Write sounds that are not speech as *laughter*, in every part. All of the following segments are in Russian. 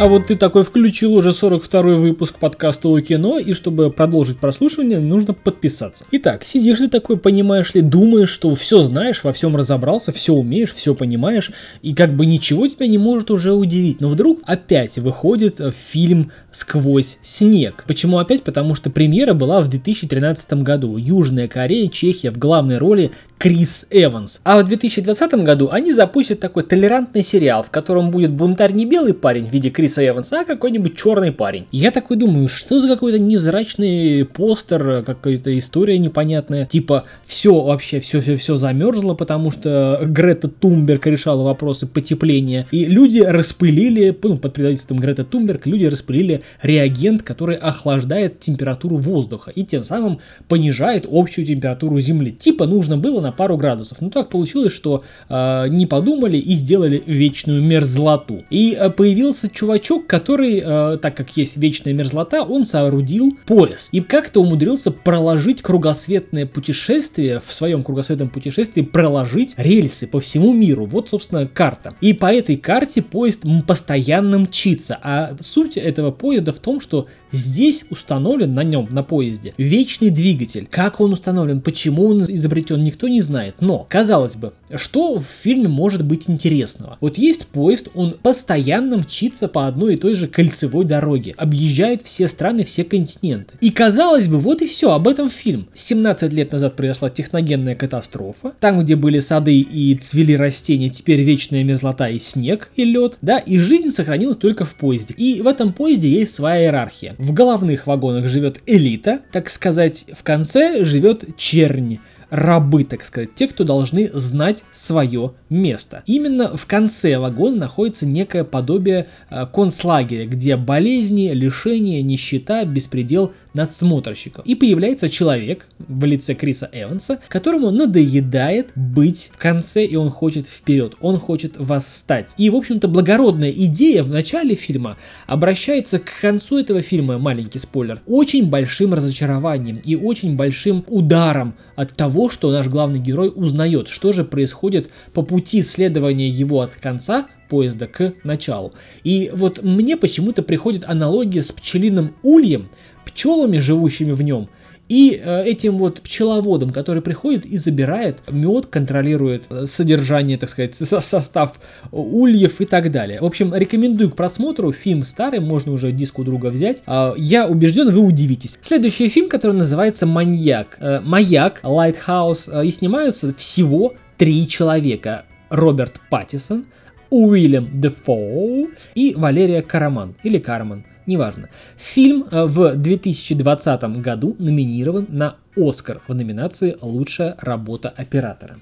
А вот ты такой включил уже 42 выпуск подкаста о кино, и чтобы продолжить прослушивание, нужно подписаться. Итак, сидишь ты такой, понимаешь ли, думаешь, что все знаешь, во всем разобрался, все умеешь, все понимаешь, и как бы ничего тебя не может уже удивить. Но вдруг опять выходит э, фильм «Сквозь снег». Почему опять? Потому что премьера была в 2013 году. Южная Корея, Чехия в главной роли Крис Эванс. А в 2020 году они запустят такой толерантный сериал, в котором будет бунтарь не белый парень в виде Криса Эванса, а какой-нибудь черный парень. Я такой думаю, что за какой-то невзрачный постер, какая-то история непонятная. Типа, все вообще, все-все-все замерзло, потому что Грета Тумберг решала вопросы потепления. И люди распылили, ну, под предательством Грета Тумберг, люди распылили реагент, который охлаждает температуру воздуха и тем самым понижает общую температуру Земли. Типа нужно было на пару градусов. Но так получилось, что э, не подумали и сделали вечную мерзлоту. И э, появился чувачок, который, э, так как есть вечная мерзлота, он соорудил поезд. И как-то умудрился проложить кругосветное путешествие, в своем кругосветном путешествии проложить рельсы по всему миру. Вот, собственно, карта. И по этой карте поезд постоянно мчится. А суть этого поезда в том, что здесь установлен на нем, на поезде, вечный двигатель. Как он установлен, почему он изобретен, никто не знает. Но, казалось бы, что в фильме может быть интересного? Вот есть поезд, он постоянно мчится по одной и той же кольцевой дороге, объезжает все страны, все континенты. И казалось бы, вот и все, об этом фильм. 17 лет назад произошла техногенная катастрофа, там, где были сады и цвели растения, теперь вечная мерзлота и снег, и лед, да, и жизнь сохранилась только в поезде. И в этом поезде есть своя иерархия. В головных вагонах живет элита, так сказать, в конце живет чернь рабы, так сказать, те, кто должны знать свое место. Именно в конце вагона находится некое подобие э, концлагеря, где болезни, лишения, нищета, беспредел надсмотрщиков. И появляется человек в лице Криса Эванса, которому надоедает быть в конце, и он хочет вперед, он хочет восстать. И, в общем-то, благородная идея в начале фильма обращается к концу этого фильма, маленький спойлер, очень большим разочарованием и очень большим ударом от того, что наш главный герой узнает, что же происходит по пути следования его от конца поезда к началу. И вот мне почему-то приходит аналогия с пчелиным ульем, пчелами, живущими в нем, и э, этим вот пчеловодом, который приходит и забирает мед, контролирует э, содержание, так сказать, состав ульев и так далее. В общем, рекомендую к просмотру. Фильм старый, можно уже диск у друга взять. Э, я убежден, вы удивитесь. Следующий фильм, который называется «Маньяк». Э, «Маяк», «Lighthouse», э, и снимаются всего три человека. Роберт Паттисон, Уильям Дефоу и Валерия Караман, или Карман неважно. Фильм э, в 2020 году номинирован на Оскар в номинации «Лучшая работа оператора».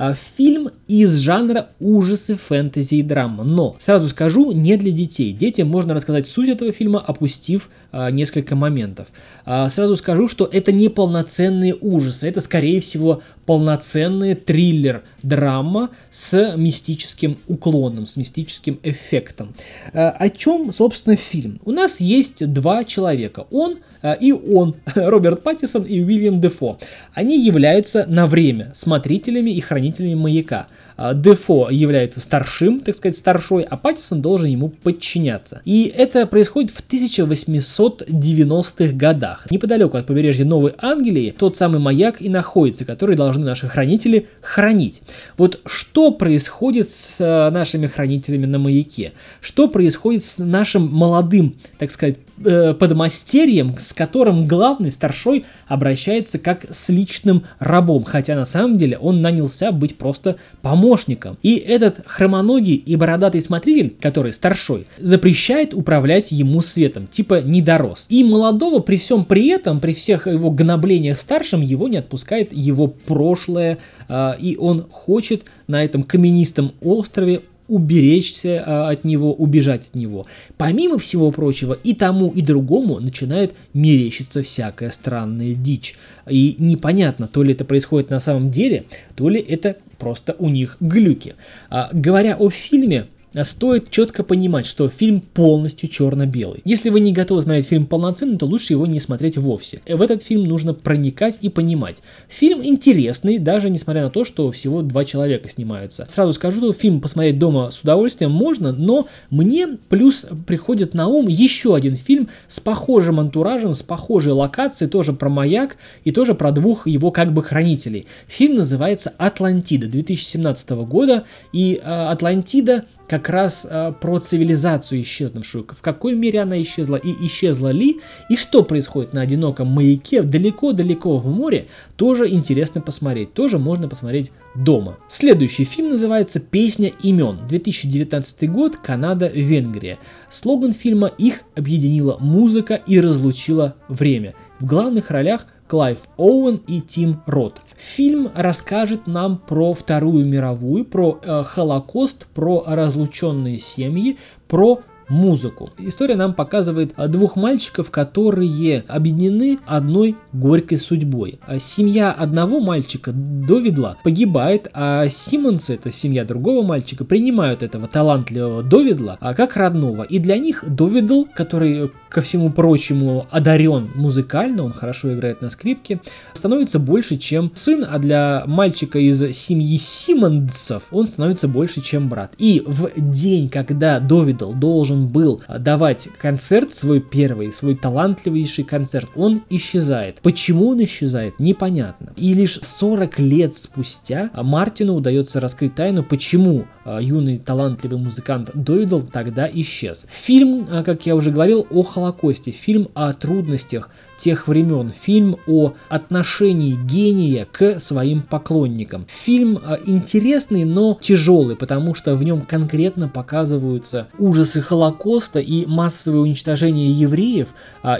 А, фильм из жанра ужасы, фэнтези и драма, но, сразу скажу, не для детей. Детям можно рассказать суть этого фильма, опустив а, несколько моментов. А, сразу скажу, что это не полноценные ужасы, это, скорее всего, полноценный триллер, драма с мистическим уклоном, с мистическим эффектом. А, о чем, собственно, фильм? У нас есть два человека. Он и он, *laughs* Роберт Паттисон и Уильям Дефо. Они являются на время смотрителями и хранителями маяка. А, Дефо является старшим, так сказать, старшой, а Паттисон должен ему подчиняться. И это происходит в 1890-х годах. Неподалеку от побережья Новой Англии тот самый маяк и находится, который должны наши хранители хранить. Вот что происходит с а, нашими хранителями на маяке? Что происходит с нашим молодым, так сказать, э, подмастерьем, с которым главный старшой обращается как с личным рабом, хотя на самом деле он нанялся быть просто помощником. И этот хромоногий и бородатый смотритель, который старшой, запрещает управлять ему светом, типа не дорос. И молодого при всем при этом, при всех его гноблениях старшим, его не отпускает его прошлое, э, и он хочет на этом каменистом острове уберечься а, от него, убежать от него. Помимо всего прочего, и тому, и другому начинает мерещиться всякая странная дичь. И непонятно, то ли это происходит на самом деле, то ли это просто у них глюки. А, говоря о фильме, стоит четко понимать, что фильм полностью черно-белый. Если вы не готовы смотреть фильм полноценно, то лучше его не смотреть вовсе. В этот фильм нужно проникать и понимать. Фильм интересный, даже несмотря на то, что всего два человека снимаются. Сразу скажу, что фильм посмотреть дома с удовольствием можно, но мне плюс приходит на ум еще один фильм с похожим антуражем, с похожей локацией, тоже про маяк и тоже про двух его как бы хранителей. Фильм называется «Атлантида» 2017 года, и э, Атлантида как раз э, про цивилизацию исчезнувшую, в какой мере она исчезла и исчезла ли, и что происходит на одиноком маяке далеко-далеко в море, тоже интересно посмотреть, тоже можно посмотреть дома. Следующий фильм называется «Песня имен», 2019 год, Канада, Венгрия. Слоган фильма «Их объединила музыка и разлучила время». В главных ролях Клайв Оуэн и Тим Рот. Фильм расскажет нам про Вторую мировую, про э, Холокост, про разлученные семьи, про музыку. История нам показывает двух мальчиков, которые объединены одной горькой судьбой. А семья одного мальчика, Довидла, погибает, а Симмонс, это семья другого мальчика, принимают этого талантливого Довидла а как родного. И для них Довидл, который ко всему прочему одарен музыкально, он хорошо играет на скрипке, становится больше, чем сын, а для мальчика из семьи Симмонсов он становится больше, чем брат. И в день, когда Довидл должен был давать концерт, свой первый, свой талантливейший концерт, он исчезает. Почему он исчезает, непонятно. И лишь 40 лет спустя Мартину удается раскрыть тайну, почему а, юный талантливый музыкант Дойдл тогда исчез. Фильм, а, как я уже говорил, о Холокосте, фильм о трудностях тех времен, фильм о отношении гения к своим поклонникам. Фильм а, интересный, но тяжелый, потому что в нем конкретно показываются ужасы Холокоста и массовое уничтожение евреев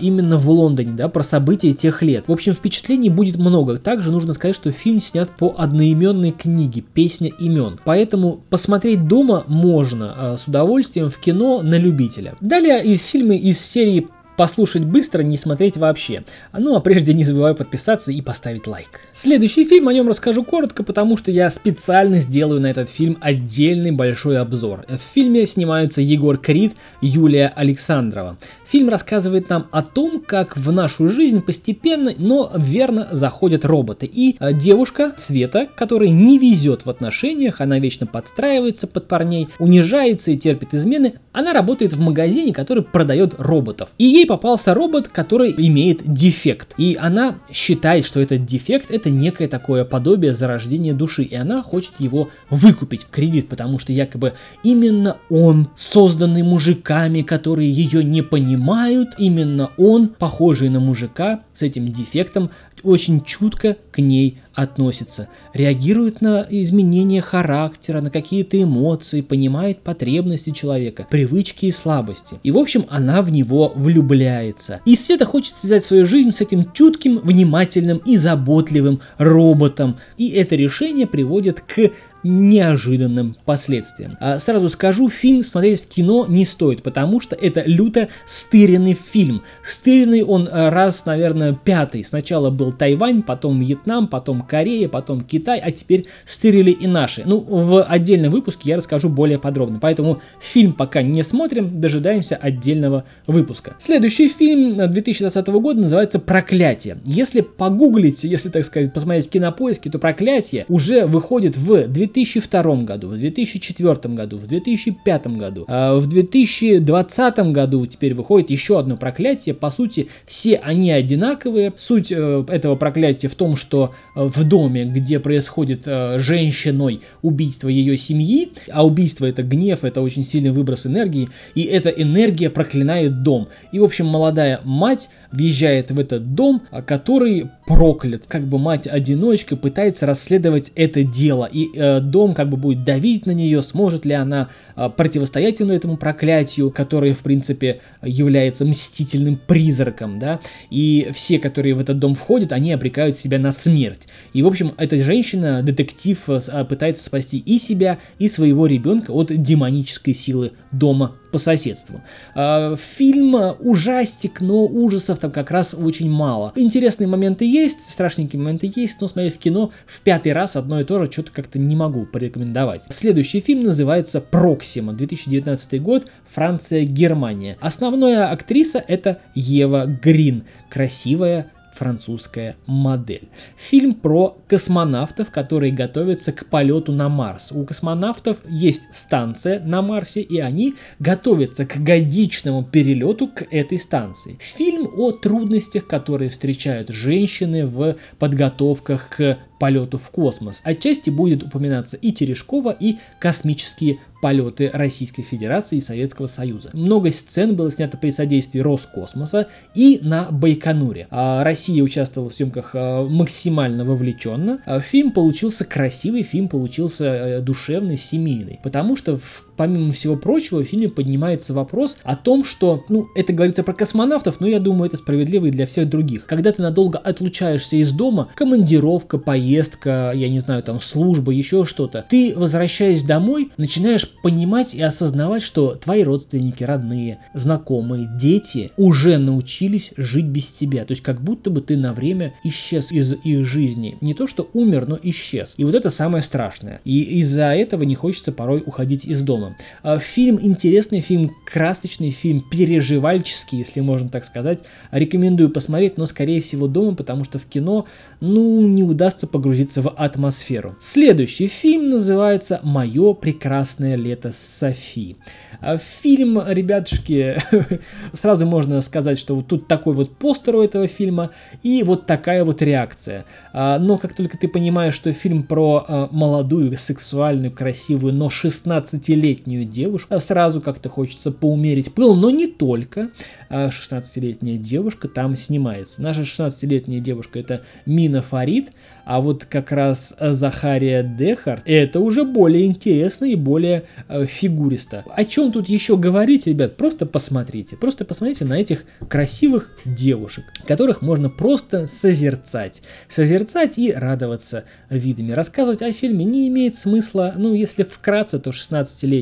именно в Лондоне, да, про события тех лет. В общем, впечатлений будет много. Также нужно сказать, что фильм снят по одноименной книге «Песня имен». Поэтому посмотреть дома можно а, с удовольствием в кино на любителя. Далее из фильмы из серии серии послушать быстро, не смотреть вообще. Ну а прежде не забывай подписаться и поставить лайк. Следующий фильм, о нем расскажу коротко, потому что я специально сделаю на этот фильм отдельный большой обзор. В фильме снимаются Егор Крид, Юлия Александрова. Фильм рассказывает нам о том, как в нашу жизнь постепенно, но верно заходят роботы. И э, девушка Света, которая не везет в отношениях, она вечно подстраивается под парней, унижается и терпит измены, она работает в магазине, который продает роботов. И ей попался робот, который имеет дефект. И она считает, что этот дефект это некое такое подобие зарождения души. И она хочет его выкупить в кредит, потому что якобы именно он, созданный мужиками, которые ее не понимают, именно он, похожий на мужика с этим дефектом, очень чутко к ней относится, реагирует на изменения характера, на какие-то эмоции, понимает потребности человека, привычки и слабости. И в общем она в него влюбляется. И Света хочет связать свою жизнь с этим чутким, внимательным и заботливым роботом. И это решение приводит к неожиданным последствиям. А сразу скажу, фильм смотреть в кино не стоит, потому что это люто стыренный фильм. Стыренный он э, раз, наверное, пятый. Сначала был Тайвань, потом Вьетнам, потом Корея, потом Китай, а теперь стырили и наши. Ну, в отдельном выпуске я расскажу более подробно, поэтому фильм пока не смотрим, дожидаемся отдельного выпуска. Следующий фильм 2020 года называется «Проклятие». Если погуглить, если, так сказать, посмотреть в кинопоиске, то «Проклятие» уже выходит в 2002 году, в 2004 году, в 2005 году, а в 2020 году теперь выходит еще одно «Проклятие». По сути, все они одинаковые. Суть э, этого проклятия в том, что э, в доме, где происходит э, женщиной убийство ее семьи, а убийство это гнев, это очень сильный выброс энергии, и эта энергия проклинает дом. И, в общем, молодая мать въезжает в этот дом, а, который проклят. Как бы мать-одиночка пытается расследовать это дело, и э, дом как бы будет давить на нее, сможет ли она э, противостоять этому проклятию, которое, в принципе, является мстительным призраком, да, и все, которые в этот дом входят, они обрекают себя на смерть. И, в общем, эта женщина, детектив, э, пытается спасти и себя, и своего ребенка от демонической силы дома по соседству. А, фильм ужастик, но ужасов там как раз очень мало. Интересные моменты есть, страшненькие моменты есть, но смотреть в кино в пятый раз одно и то же что-то как-то не могу порекомендовать. Следующий фильм называется «Проксима», 2019 год, Франция, Германия. Основная актриса это Ева Грин, красивая, французская модель. Фильм про космонавтов, которые готовятся к полету на Марс. У космонавтов есть станция на Марсе, и они готовятся к годичному перелету к этой станции. Фильм о трудностях, которые встречают женщины в подготовках к полету в космос. Отчасти будет упоминаться и Терешкова, и космические полеты Российской Федерации и Советского Союза. Много сцен было снято при содействии Роскосмоса и на Байконуре. А Россия участвовала в съемках а, максимально вовлеченно. А фильм получился красивый, фильм получился э, душевный, семейный. Потому что в помимо всего прочего, в фильме поднимается вопрос о том, что, ну, это говорится про космонавтов, но я думаю, это справедливо и для всех других. Когда ты надолго отлучаешься из дома, командировка, поездка, я не знаю, там, служба, еще что-то, ты, возвращаясь домой, начинаешь понимать и осознавать, что твои родственники, родные, знакомые, дети уже научились жить без тебя. То есть как будто бы ты на время исчез из их жизни. Не то, что умер, но исчез. И вот это самое страшное. И из-за этого не хочется порой уходить из дома. А, фильм интересный, фильм красочный, фильм переживальческий, если можно так сказать. Рекомендую посмотреть, но скорее всего дома, потому что в кино, ну, не удастся погрузиться в атмосферу. Следующий фильм называется «Мое прекрасное лето Софи». А, фильм, ребятушки, *laughs* сразу можно сказать, что вот тут такой вот постер у этого фильма и вот такая вот реакция. А, но как только ты понимаешь, что фильм про молодую, сексуальную, красивую, но 16-летнюю 16-летнюю девушку. А сразу как-то хочется поумерить пыл, но не только. 16-летняя а девушка там снимается. Наша 16-летняя девушка это Мина Фарид, а вот как раз Захария Дехарт это уже более интересно и более э, фигуристо. О чем тут еще говорить, ребят? Просто посмотрите. Просто посмотрите на этих красивых девушек, которых можно просто созерцать. Созерцать и радоваться видами. Рассказывать о фильме не имеет смысла, ну, если вкратце, то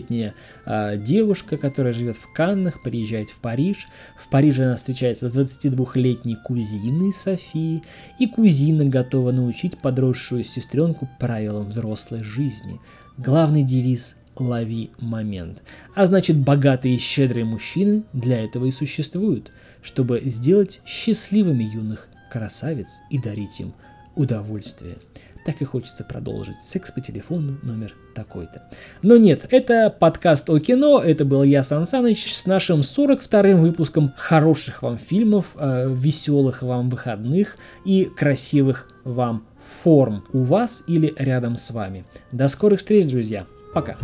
16-летняя э, девушка, которая живет в Каннах, приезжает в Париж. В Париже она встречается с 22-летней кузиной Софии, и кузина готова научить подросшую сестренку правилам взрослой жизни. Главный девиз лови момент. А значит, богатые и щедрые мужчины для этого и существуют, чтобы сделать счастливыми юных красавиц и дарить им удовольствие так и хочется продолжить. Секс по телефону номер такой-то. Но нет, это подкаст о кино, это был я, Сан Саныч, с нашим 42-м выпуском хороших вам фильмов, э, веселых вам выходных и красивых вам форм у вас или рядом с вами. До скорых встреч, друзья. Пока.